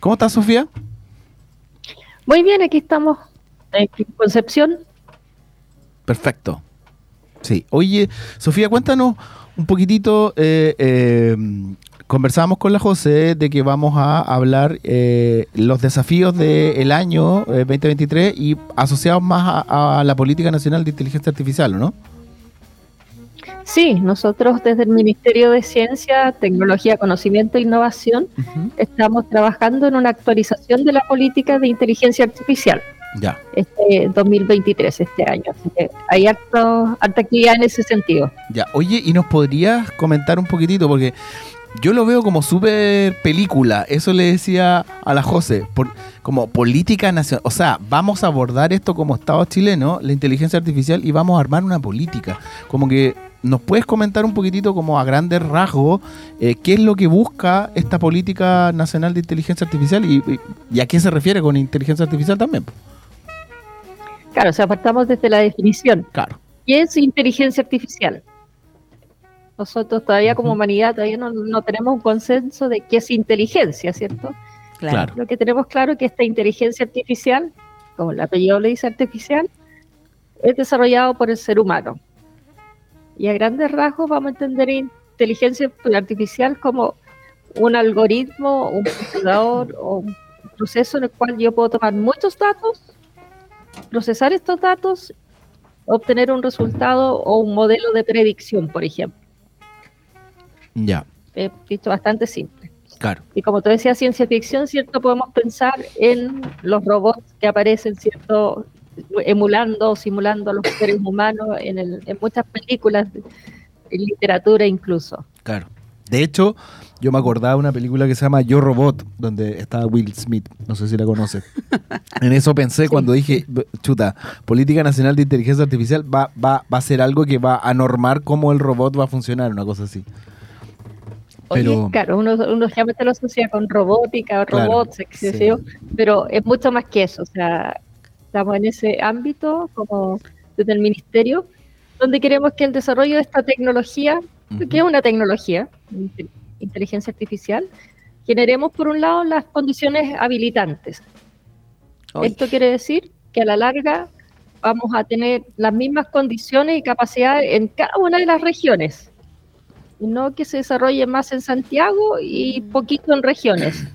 ¿Cómo estás, Sofía? Muy bien, aquí estamos en Concepción. Perfecto. Sí. Oye, Sofía, cuéntanos un poquitito. Eh, eh, conversamos con la José de que vamos a hablar eh, los desafíos del año 2023 y asociados más a, la Política Nacional de Inteligencia Artificial, ¿no? Sí, nosotros desde el Ministerio de Ciencia, Tecnología, Conocimiento e Innovación estamos trabajando en una actualización de la política de inteligencia artificial. Ya. Este 2023, este año. Así que hay harta actividad en ese sentido. Ya, oye, ¿y nos podrías comentar un poquitito? Porque yo lo veo como súper película. Eso le decía a la José. Por, como política nacional. O sea, vamos a abordar esto como Estado chileno, la inteligencia artificial, y vamos a armar una política. Como que ¿Nos puedes comentar un poquitito como a grandes rasgos eh, qué es lo que busca esta política nacional de inteligencia artificial y, a qué se refiere con inteligencia artificial también? Claro, o sea, partamos desde la definición. Claro. ¿Qué es inteligencia artificial? Nosotros todavía como humanidad todavía no, tenemos un consenso de qué es inteligencia, ¿cierto? Claro. Lo que tenemos claro es que esta inteligencia artificial, como el apellido le dice artificial, es desarrollado por el ser humano y a grandes rasgos vamos a entender inteligencia artificial como un algoritmo, un procesador o un proceso en el cual yo puedo tomar muchos datos, procesar estos datos, obtener un resultado o un modelo de predicción, por ejemplo. Ya. He visto bastante simple. Claro. Y como tú decías, ciencia ficción, ¿cierto? Podemos pensar en los robots que aparecen, ¿cierto? Emulando o simulando a los seres humanos en, en muchas películas, en literatura incluso. Claro. De hecho, yo me acordaba de una película que se llama Yo Robot, donde estaba Will Smith. No sé si la conoces. en eso pensé cuando dije, chuta, Política Nacional de Inteligencia Artificial va, va, va a ser algo que va a normar cómo el robot va a funcionar, una cosa así. Pero, claro, uno, uno siempre lo asocia con robótica o robots, pero es mucho más que eso. O sea, estamos en ese ámbito como desde el ministerio, donde queremos que el desarrollo de esta tecnología, que es una tecnología, inteligencia artificial, generemos por un lado las condiciones habilitantes. Esto quiere decir que a la larga vamos a tener las mismas condiciones y capacidades en cada una de las regiones. No que se desarrolle más en Santiago y poquito en regiones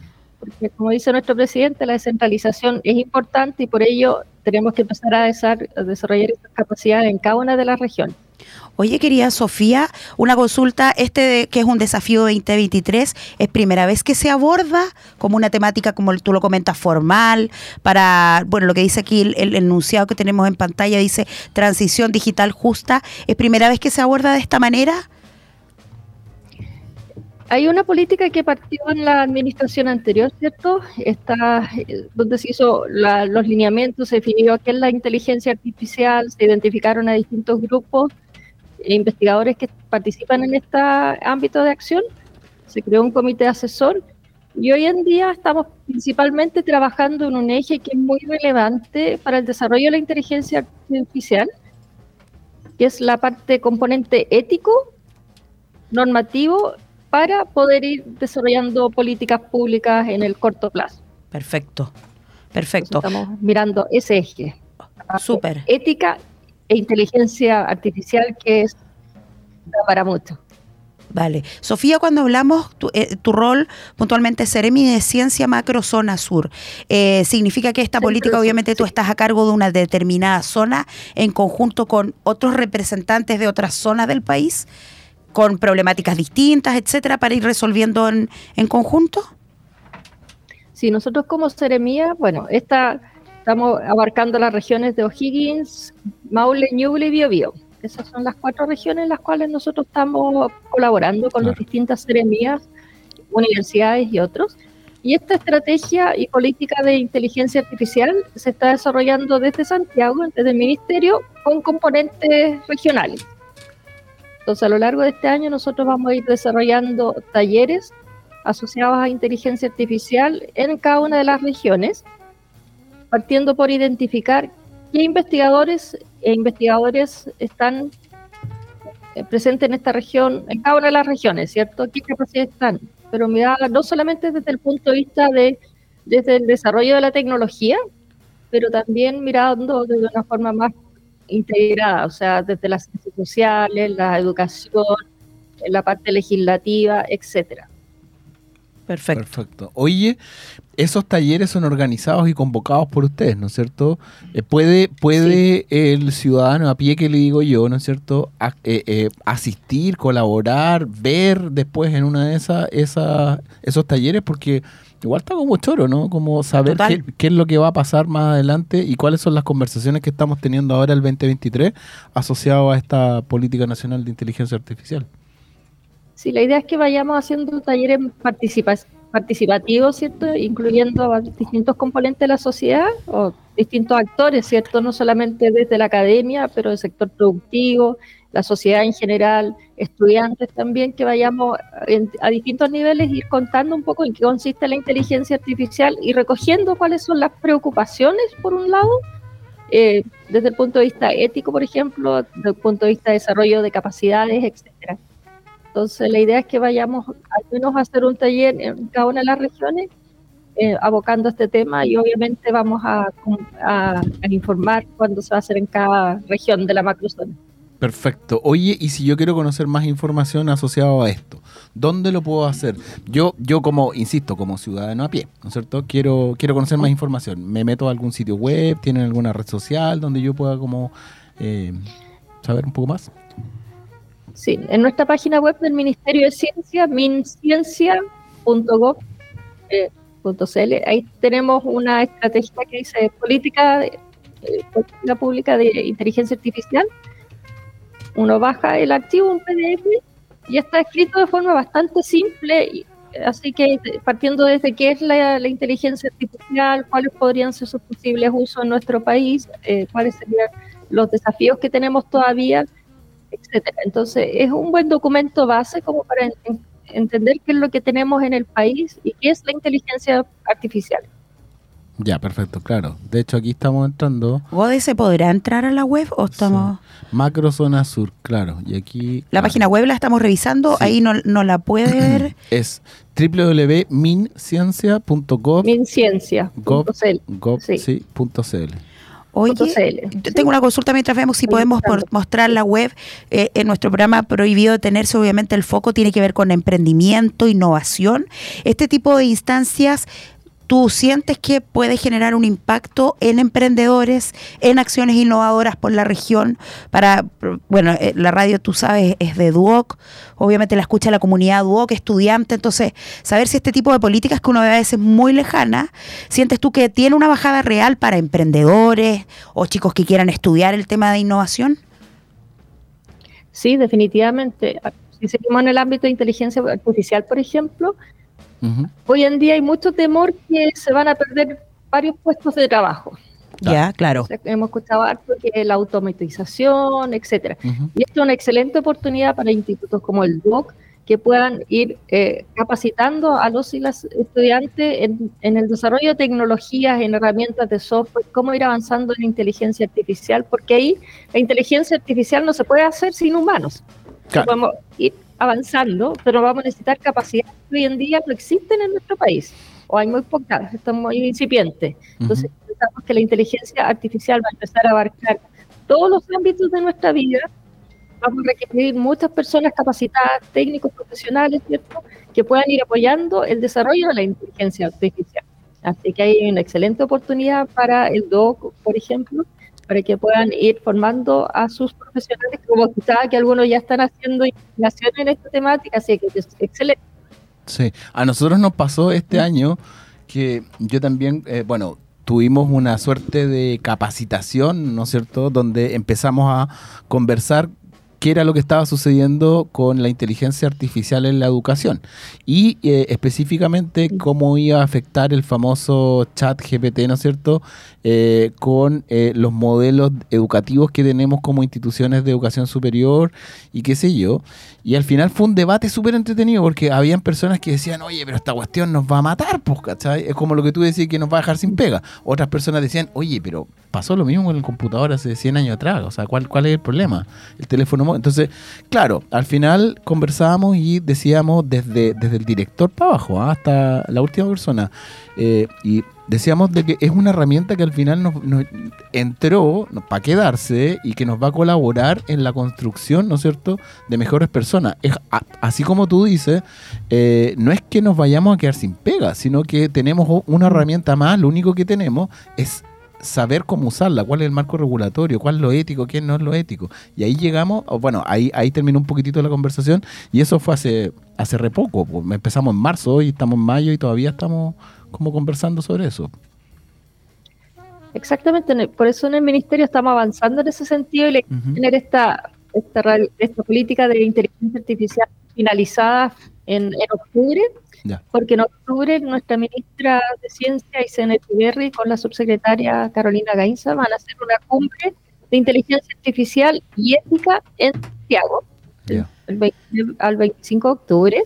porque como dice nuestro presidente, la descentralización es importante y por ello tenemos que empezar a, desarrollar estas capacidades en cada una de las regiones. Oye, querida Sofía, una consulta, este que es un desafío 2023, ¿es primera vez que se aborda como una temática, como tú lo comentas, formal, para, bueno, lo que dice aquí el, enunciado que tenemos en pantalla, dice transición digital justa, ¿es primera vez que se aborda de esta manera? Hay una política que partió en la administración anterior, ¿cierto? Está eh, donde se hizo los lineamientos, se definió qué es la inteligencia artificial, se identificaron a distintos grupos e investigadores que participan en este ámbito de acción, se creó un comité asesor y hoy en día estamos principalmente trabajando en un eje que es muy relevante para el desarrollo de la inteligencia artificial, que es la parte componente ético, normativo para poder ir desarrollando políticas públicas en el corto plazo. Perfecto, perfecto. estamos mirando ese eje. Súper. Ética e inteligencia artificial que es para mucho. Vale. Sofía, cuando hablamos, tu, eh, rol puntualmente Seremi de Ciencia Macro Zona Sur, eh, ¿significa que esta política, obviamente, tú estás a cargo de una determinada zona en conjunto con otros representantes de otras zonas del país? Con problemáticas distintas, etcétera, para ir resolviendo en, conjunto? Sí, nosotros como Seremía, bueno, esta, estamos abarcando las regiones de O'Higgins, Maule, Ñuble y Biobío. Esas son las cuatro regiones en las cuales nosotros estamos colaborando con las distintas seremías, universidades y otros. Y esta estrategia y política de inteligencia artificial se está desarrollando desde Santiago, desde el Ministerio, con componentes regionales. Entonces, a lo largo de este año nosotros vamos a ir desarrollando talleres asociados a inteligencia artificial en cada una de las regiones, partiendo por identificar qué investigadores e investigadores están eh, presentes en esta región, en cada una de las regiones, ¿cierto? ¿Qué capacidades están? Pero mirada no solamente desde el punto de vista de desde el desarrollo de la tecnología, pero también mirando de una forma más integrada, o sea, desde las ciencias sociales, la educación, la parte legislativa, etcétera. Perfecto. Perfecto. Oye, esos talleres son organizados y convocados por ustedes, ¿no es cierto? Eh, ¿Puede, puede el ciudadano a pie que le digo yo, ¿no es cierto?, eh, eh, asistir, colaborar, ver después en una de esas, esas esos talleres, porque igual está como choro, ¿no? Como saber qué, qué, es lo que va a pasar más adelante y cuáles son las conversaciones que estamos teniendo ahora el 2023 asociado a esta política nacional de inteligencia artificial. Sí, la idea es que vayamos haciendo talleres participativos, ¿cierto? Incluyendo a distintos componentes de la sociedad o distintos actores, ¿cierto? No solamente desde la academia, pero el sector productivo, la sociedad en general, estudiantes también, que vayamos a distintos niveles ir contando un poco en qué consiste la inteligencia artificial y recogiendo cuáles son las preocupaciones, por un lado, eh, desde el punto de vista ético, por ejemplo, desde el punto de vista de desarrollo de capacidades, etcétera. Entonces, la idea es que vayamos al menos a hacer un taller en cada una de las regiones eh, abocando este tema y obviamente vamos a, informar cuándo se va a hacer en cada región de la macrozona. Perfecto. Oye, y si yo quiero conocer más información asociada a esto, ¿dónde lo puedo hacer? Yo, yo como, insisto, como ciudadano a pie, ¿no es cierto? Quiero, quiero conocer más información. ¿Me meto a algún sitio web? ¿Tienen alguna red social donde yo pueda como eh, saber un poco más? Sí, en nuestra página web del Ministerio de Ciencia, minciencia.gov.cl, ahí tenemos una estrategia que dice política, eh, política pública de inteligencia artificial. Uno baja el archivo, un PDF, y está escrito de forma bastante simple, así que partiendo desde qué es la, inteligencia artificial, cuáles podrían ser sus posibles usos en nuestro país, eh, cuáles serían los desafíos que tenemos todavía etcétera. Entonces, es un buen documento base como para entender qué es lo que tenemos en el país y qué es la inteligencia artificial. Ya, perfecto, claro. De hecho, aquí estamos entrando. ¿Gode se podrá entrar a la web o estamos...? Macro Zona Sur, claro. Y aquí... La página web la estamos revisando, ahí no, no, la puede ver. es www.minciencia.gov. Minciencia.cl. Oye, tengo una consulta mientras vemos si podemos mostrar la web. Eh, en nuestro programa prohibido tenerse, obviamente, el foco tiene que ver con emprendimiento, innovación. Este tipo de instancias ¿Tú sientes que puede generar un impacto en emprendedores, en acciones innovadoras por la región? Para, bueno, eh, la radio, tú sabes, es de Duoc, obviamente la escucha la comunidad Duoc, estudiante, entonces, saber si este tipo de políticas que uno ve a veces muy lejana, ¿sientes tú que tiene una bajada real para emprendedores o chicos que quieran estudiar el tema de innovación? Sí, definitivamente. Si seguimos en el ámbito de inteligencia artificial, por ejemplo, Hoy en día hay mucho temor que se van a perder varios puestos de trabajo. Ya, claro. hemos escuchado harto que la automatización, etcétera. Y esto es una excelente oportunidad para institutos como el DOC que puedan ir eh, capacitando a los y las estudiantes en, en, el desarrollo de tecnologías, en herramientas de software, cómo ir avanzando en inteligencia artificial, porque ahí la inteligencia artificial no se puede hacer sin humanos. Podemos ir avanzando, pero vamos a necesitar capacidades que hoy en día no existen en nuestro país, o hay muy pocas, están muy incipientes. Entonces, pensamos que la inteligencia artificial va a empezar a abarcar todos los ámbitos de nuestra vida. Vamos a requerir muchas personas capacitadas, técnicos, profesionales, ¿cierto?, que puedan ir apoyando el desarrollo de la inteligencia artificial. Así que hay una excelente oportunidad para el DOC, por ejemplo, para que puedan ir formando a sus profesionales, como quizá que algunos ya están haciendo investigación en esta temática, así que es excelente. Sí, a nosotros nos pasó este año que yo también, eh, bueno, tuvimos una suerte de capacitación, ¿no es cierto?, donde empezamos a conversar qué era lo que estaba sucediendo con la inteligencia artificial en la educación y eh, específicamente cómo iba a afectar el famoso chat GPT, ¿no es cierto?, eh, con eh, los modelos educativos que tenemos como instituciones de educación superior y qué sé yo. Y al final fue un debate súper entretenido porque habían personas que decían, oye, pero esta cuestión nos va a matar, pues, ¿cachai? Es como lo que tú decís que nos va a dejar sin pega. Otras personas decían, oye, pero pasó lo mismo con el computador hace 100 años atrás, o sea, ¿cuál, cuál es el problema? El teléfono? Entonces, claro, al final conversábamos y decíamos desde, desde el director para abajo, ¿ah? hasta la última persona, eh, y decíamos de que es una herramienta que al final nos, entró para quedarse y que nos va a colaborar en la construcción, ¿no es cierto?, de mejores personas. Es, así como tú dices, eh, no es que nos vayamos a quedar sin pega, sino que tenemos una herramienta más, lo único que tenemos es saber cómo usarla, cuál es el marco regulatorio, cuál es lo ético, qué no es lo ético. Y ahí llegamos, bueno, ahí, ahí terminó un poquitito la conversación y eso fue hace, hace re poco. Pues, empezamos en marzo, hoy estamos en mayo y todavía estamos como conversando sobre eso. Exactamente, por eso en el ministerio estamos avanzando en ese sentido y tener esta, esta, esta, política de inteligencia artificial finalizada en, octubre, porque en octubre nuestra ministra de Ciencia, Isene Tiberri, con la subsecretaria Carolina Gainza van a hacer una cumbre de inteligencia artificial y ética en Santiago, al 25 de octubre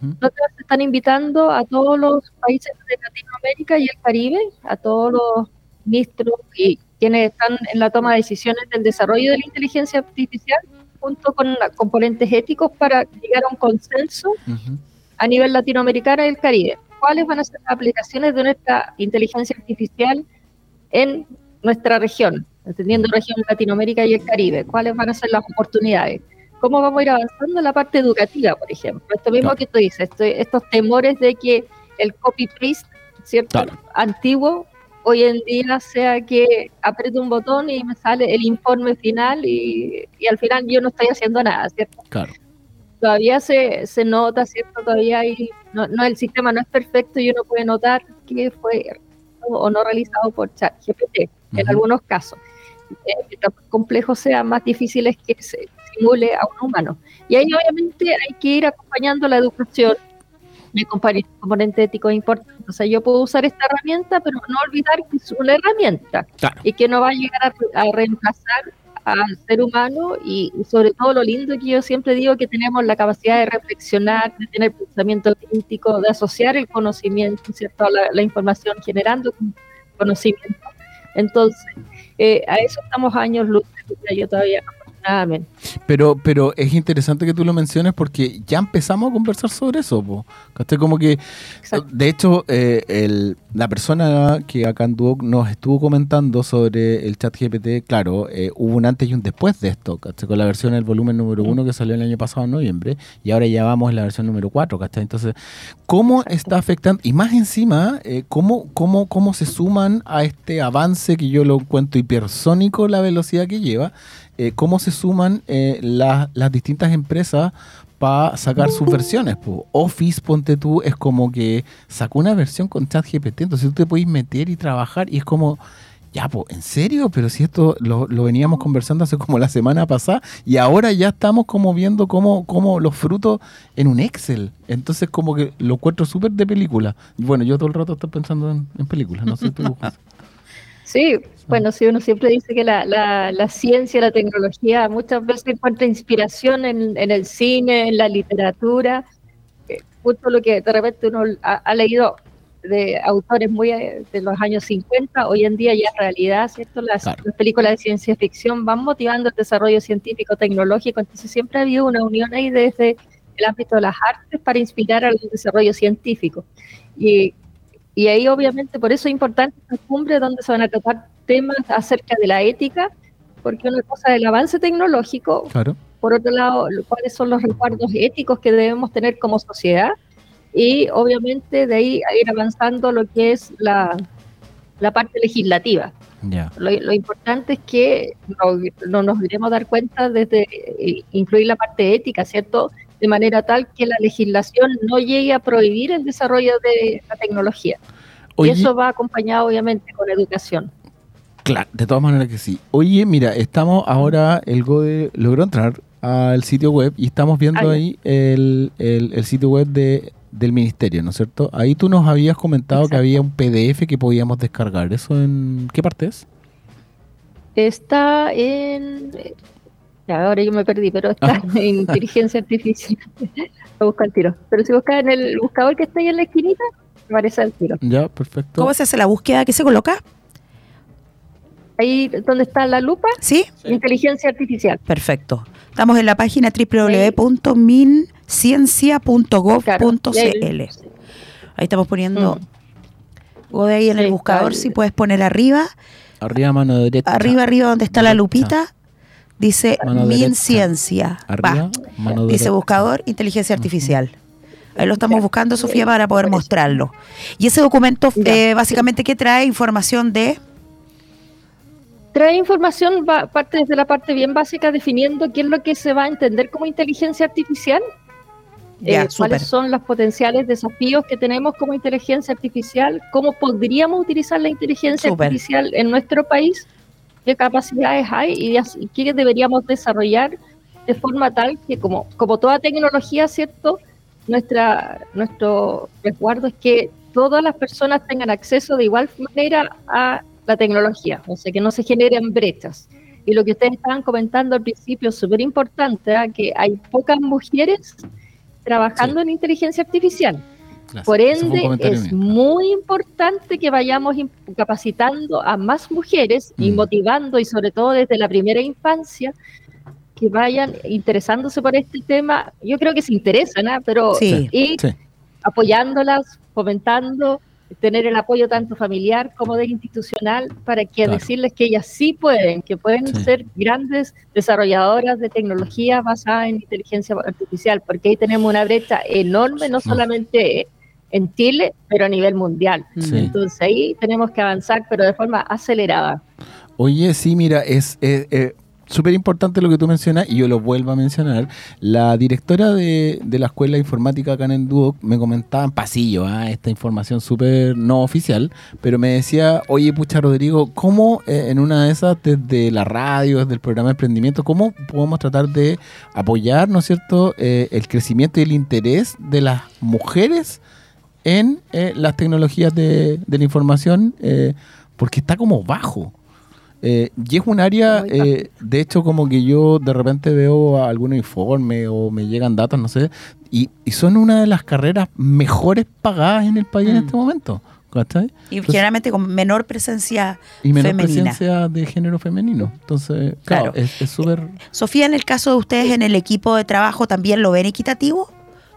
nosotros están invitando a todos los países de Latinoamérica y el Caribe, a todos los ministros y quienes están en la toma de decisiones del desarrollo de la inteligencia artificial, junto con componentes éticos, para llegar a un consenso a nivel latinoamericano y el Caribe. ¿Cuáles van a ser las aplicaciones de nuestra inteligencia artificial en nuestra región, entendiendo región Latinoamérica y el Caribe? ¿Cuáles van a ser las oportunidades? Cómo vamos a ir avanzando en la parte educativa, por ejemplo. Esto mismo que tú dices, estos temores de que el copy-paste, ¿cierto? Antiguo, hoy en día sea que aprieto un botón y me sale el informe final y, al final yo no estoy haciendo nada, ¿cierto? Claro. Todavía se, se nota, ¿cierto? Todavía hay, no, no, el sistema no es perfecto y uno puede notar que fue o no realizado por ChatGPT en algunos casos. Eh, más complejos sean, más difíciles que se simule a un humano. Y ahí obviamente hay que ir acompañando la educación. Mi componente ético es importante. O sea, yo puedo usar esta herramienta, pero no olvidar que es una herramienta y que no va a llegar a, reemplazar al ser humano y, sobre todo lo lindo que yo siempre digo que tenemos la capacidad de reflexionar, de tener pensamiento crítico, de asociar el conocimiento, ¿cierto? La, la información generando conocimiento. Entonces, eh, a eso estamos años luz, yo todavía pero, pero es interesante que tú lo menciones porque ya empezamos a conversar sobre eso. Po. Como que, de hecho, eh, la persona que acá anduvo, nos estuvo comentando sobre el chat GPT, claro, eh, hubo un antes y un después de esto, con la versión del volumen número uno que salió el año pasado en noviembre y ahora ya vamos en la versión número cuatro. Entonces, ¿cómo está afectando? Y más encima, eh, ¿cómo, cómo, ¿cómo se suman a este avance que yo lo cuento hipersónico la velocidad que lleva? Eh, cómo se suman eh, las distintas empresas para sacar sus versiones. Office, ponte tú, es como que sacó una versión con ChatGPT, entonces tú te puedes meter y trabajar y es como, ya, pues, ¿en serio? Pero si esto lo, veníamos conversando hace como la semana pasada y ahora ya estamos como viendo cómo, cómo los frutos en un Excel. Entonces como que lo encuentro súper de película. Bueno, yo todo el rato estoy pensando en, en películas, no sé tú. Sí, bueno, sí, uno siempre dice que la, la, ciencia, la tecnología muchas veces encuentra inspiración en, el cine, en la literatura, justo lo que de repente uno ha, leído de autores muy eh, de los años 50, hoy en día ya es realidad, ¿cierto? Las, películas de ciencia ficción van motivando el desarrollo científico, tecnológico, entonces siempre ha habido una unión ahí desde el ámbito de las artes para inspirar al desarrollo científico. Y y ahí obviamente por eso es importante esta cumbre donde se van a tratar temas acerca de la ética, porque una cosa es el avance tecnológico, por otro lado, cuáles son los recuerdos éticos que debemos tener como sociedad, y obviamente de ahí ir avanzando lo que es la, la parte legislativa. Lo, importante es que no, no, nos iremos a dar cuenta desde eh, incluir la parte ética, ¿cierto? De manera tal que la legislación no llegue a prohibir el desarrollo de la tecnología. y eso va acompañado obviamente con educación. Claro, de todas maneras que sí. Oye, mira, estamos ahora, el GODE logró entrar al sitio web y estamos viendo ahí el, sitio web de, del ministerio, ¿no es cierto? Ahí tú nos habías comentado que había un PDF que podíamos descargar. ¿Eso en qué parte es? Está en ahora yo me perdí, pero está ah. en inteligencia artificial. Lo busca el tiro. Pero si buscas en el buscador que está ahí en la esquinita, aparece el tiro. Ya, perfecto. ¿Cómo se hace la búsqueda? ¿Qué se coloca? Ahí donde está la lupa. Sí. Inteligencia artificial. Perfecto. Estamos en la página www.minciencia.gov.cl. Ahí estamos poniendo. Mm. O de ahí en el buscador, si puedes poner arriba. Arriba, mano derecha. Arriba, arriba, donde está la lupita. Dice MinCiencia. Arriba, Dice buscador, inteligencia artificial. Ahí lo estamos buscando, Sofía, para poder mostrarlo. Y ese documento, eh, básicamente, ¿qué trae? Información de trae información, parte desde la parte bien básica, definiendo qué es lo que se va a entender como inteligencia artificial, eh, cuáles son los potenciales desafíos que tenemos como inteligencia artificial, cómo podríamos utilizar la inteligencia artificial en nuestro país, qué capacidades hay y, qué deberíamos desarrollar de forma tal que como, como toda tecnología, ¿cierto? Nuestra, nuestro resguardo es que todas las personas tengan acceso de igual manera a la tecnología, o sea, que no se generen brechas. Y lo que ustedes estaban comentando al principio es súper importante, ¿ah? que hay pocas mujeres trabajando en inteligencia artificial. Por ende, es muy importante que vayamos capacitando a más mujeres y mm. motivando, y sobre todo desde la primera infancia, que vayan interesándose por este tema. Yo creo que se interesan, ¿ah? pero ir apoyándolas, fomentando tener el apoyo tanto familiar como del institucional para que decirles que ellas sí pueden, que pueden ser grandes desarrolladoras de tecnología basada en inteligencia artificial, porque ahí tenemos una brecha enorme, no. solamente en Chile, pero a nivel mundial. Entonces ahí tenemos que avanzar, pero de forma acelerada. Oye, sí, mira, es, eh, eh, súper importante lo que tú mencionas y yo lo vuelvo a mencionar. La directora de, la Escuela de Informática acá en el Duoc me comentaba en pasillo ¿ah? esta información súper no oficial, pero me decía, oye, pucha Rodrigo, ¿cómo eh, en una de esas, desde la radio, desde el programa de emprendimiento, cómo podemos tratar de apoyar, ¿no es cierto?, eh, el crecimiento y el interés de las mujeres en eh, las tecnologías de, de la información, porque está como bajo. Eh, y es un área, eh, de hecho, como que yo de repente veo algún informe o me llegan datos, no sé, y, son una de las carreras mejores pagadas en el país en mm. este momento. ¿cachai? Y generalmente con menor presencia y menor presencia de género femenino. Entonces, claro, es súper... Sofía, en el caso de ustedes en el equipo de trabajo, ¿también lo ven equitativo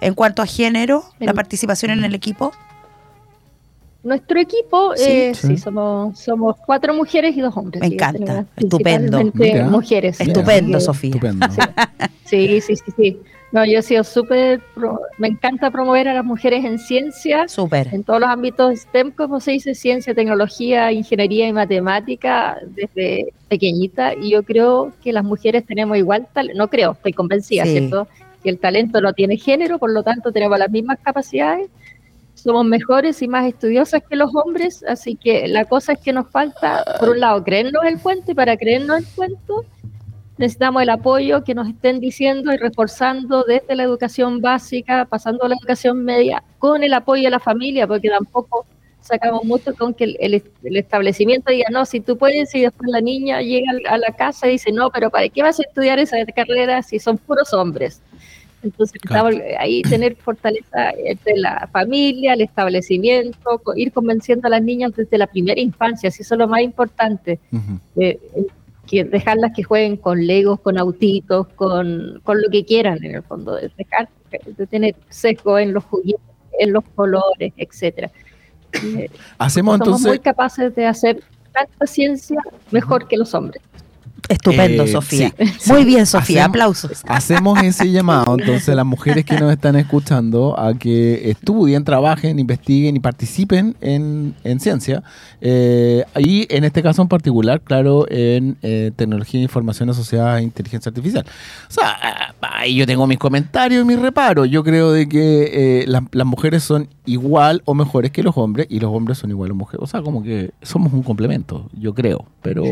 en cuanto a género, la participación en el equipo? Nuestro equipo, sí, eh, somos, somos cuatro mujeres y dos hombres. Me encanta, estupendo. mujeres. Estupendo, Sofía. Sí, sí, sí, sí. No, yo he sido súper, me encanta promover a las mujeres en ciencia. Súper. En todos los ámbitos STEM, como se dice, ciencia, tecnología, ingeniería y matemática, desde pequeñita. Y yo creo que las mujeres tenemos igual talento, no creo, estoy convencida, ¿cierto? El talento no tiene género, por lo tanto tenemos las mismas capacidades somos mejores y más estudiosas que los hombres, así que la cosa es que nos falta, por un lado, creernos el cuento y para creernos el cuento necesitamos el apoyo que nos estén diciendo y reforzando desde la educación básica, pasando a la educación media, con el apoyo de la familia, porque tampoco sacamos mucho con que el, establecimiento diga, no, si tú puedes, y después la niña llega a la casa y dice, no, pero ¿para qué vas a estudiar esa carrera si son puros hombres? Entonces, ahí tener fortaleza entre la familia, el establecimiento, ir convenciendo a las niñas desde la primera infancia, si eso es lo más importante. Eh, que dejarlas que jueguen con legos, con autitos, con, lo que quieran en el fondo, de dejar de tener sesgo en los juguetes, en los colores, etcétera. Eh, Hacemos somos muy capaces de hacer tanta ciencia mejor que los hombres. Estupendo, eh, Sofía. Muy bien, Sofía. Aplausos. Hacemos ese llamado, entonces, las mujeres que nos están escuchando a que estudien, trabajen, investiguen y participen en, ciencia. Eh, y en este caso en particular, claro, en eh, tecnología e información asociada a inteligencia artificial. O sea, ahí yo tengo mis comentarios y mis reparos. Yo creo de que las mujeres son igual o mejores que los hombres y los hombres son igual o mujeres. O sea, como que somos un complemento, yo creo, pero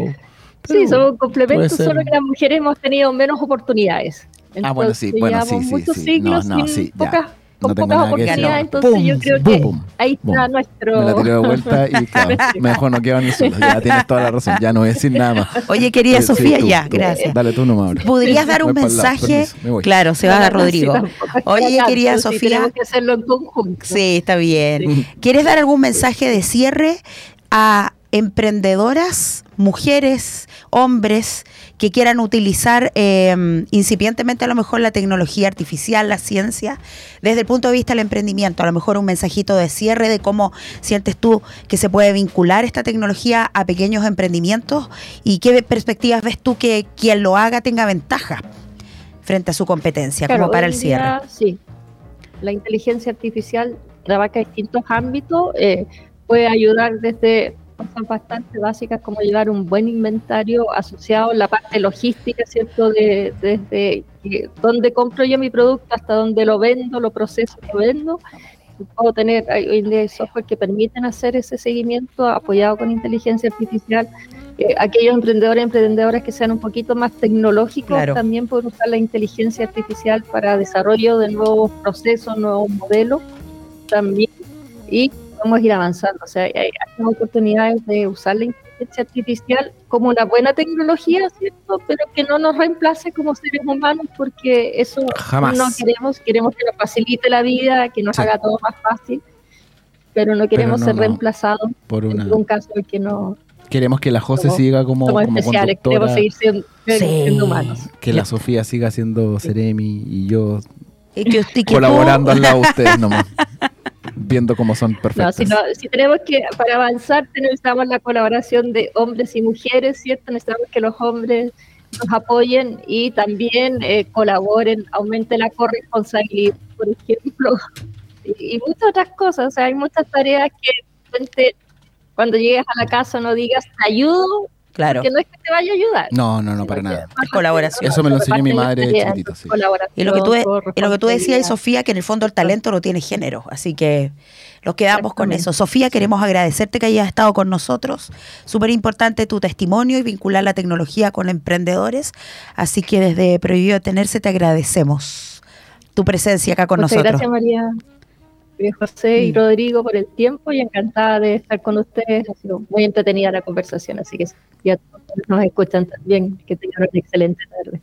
sí, somos complementos, solo que las mujeres hemos tenido menos oportunidades. ah, bueno, sí, bueno, sí, muchos sí, siglos no, no, sin sí, pocas, con pocas oportunidades, entonces yo creo que ahí está nuestro... Me la tiré de vuelta y claro, mejor no quedo suelo, ya tienes toda la razón, ya no voy a decir nada más. Oye, querida Sofía, ya, gracias. Dale tú nomás ahora. ¿Podrías dar un mensaje? Claro, se va a Rodrigo. Oye, querida Sofía... Tenemos que hacerlo en conjunto. Sí, está bien. ¿Quieres dar algún mensaje de cierre a emprendedoras mujeres, hombres que quieran utilizar eh, incipientemente a lo mejor la tecnología artificial, la ciencia, desde el punto de vista del emprendimiento, a lo mejor un mensajito de cierre de cómo sientes tú que se puede vincular esta tecnología a pequeños emprendimientos y qué perspectivas ves tú que quien lo haga tenga ventaja frente a su competencia, como para el cierre. sí, la inteligencia artificial trabaja distintos ámbitos, eh, puede ayudar desde cosas bastante básicas como llevar un buen inventario asociado a la parte logística, ¿cierto? De, desde dónde compro yo mi producto hasta dónde lo vendo, lo proceso, lo vendo. Puedo tener día software que permiten hacer ese seguimiento apoyado con inteligencia artificial. Eh, aquellos emprendedores y emprendedoras que sean un poquito más tecnológicos también pueden usar la inteligencia artificial para desarrollo de nuevos procesos, nuevos modelos también. Y vamos a ir avanzando. O sea, hay, oportunidades de usar la inteligencia artificial como una buena tecnología, ¿cierto? Pero que no nos reemplace como seres humanos, porque eso no queremos. Queremos que nos facilite la vida, que nos haga todo más fácil, pero no queremos ser reemplazados por una... un caso que no. Queremos que la José siga como, como especiales, queremos seguir siendo, humanos. Que la Sofía siga siendo Seremi y yo colaborando al lado de ustedes nomás. viendo cómo son perfectos. No, si, tenemos que, para avanzar, necesitamos la colaboración de hombres y mujeres, ¿cierto? Necesitamos que los hombres nos apoyen y también eh, colaboren, aumente la corresponsabilidad, por ejemplo, y, muchas otras cosas. O sea, hay muchas tareas que cuando llegues a la casa no digas, te ayudo, Claro. Que no es que te vaya a ayudar. No, no, no, para nada. Es colaboración. Eso me lo enseñó mi madre chiquitito. Sí. Y lo que tú, y lo que tú decías, Sofía, que en el fondo el talento no tiene género. Así que nos quedamos con eso. Sofía, queremos agradecerte que hayas estado con nosotros. Súper importante tu testimonio y vincular la tecnología con emprendedores. Así que desde Prohibido Tenerse te agradecemos tu presencia acá con nosotros. Gracias, María. José y. Rodrigo por el tiempo y encantada de estar con ustedes. Ha sido muy entretenida la conversación, así que ya nos escuchan también, que tengan una excelente tarde.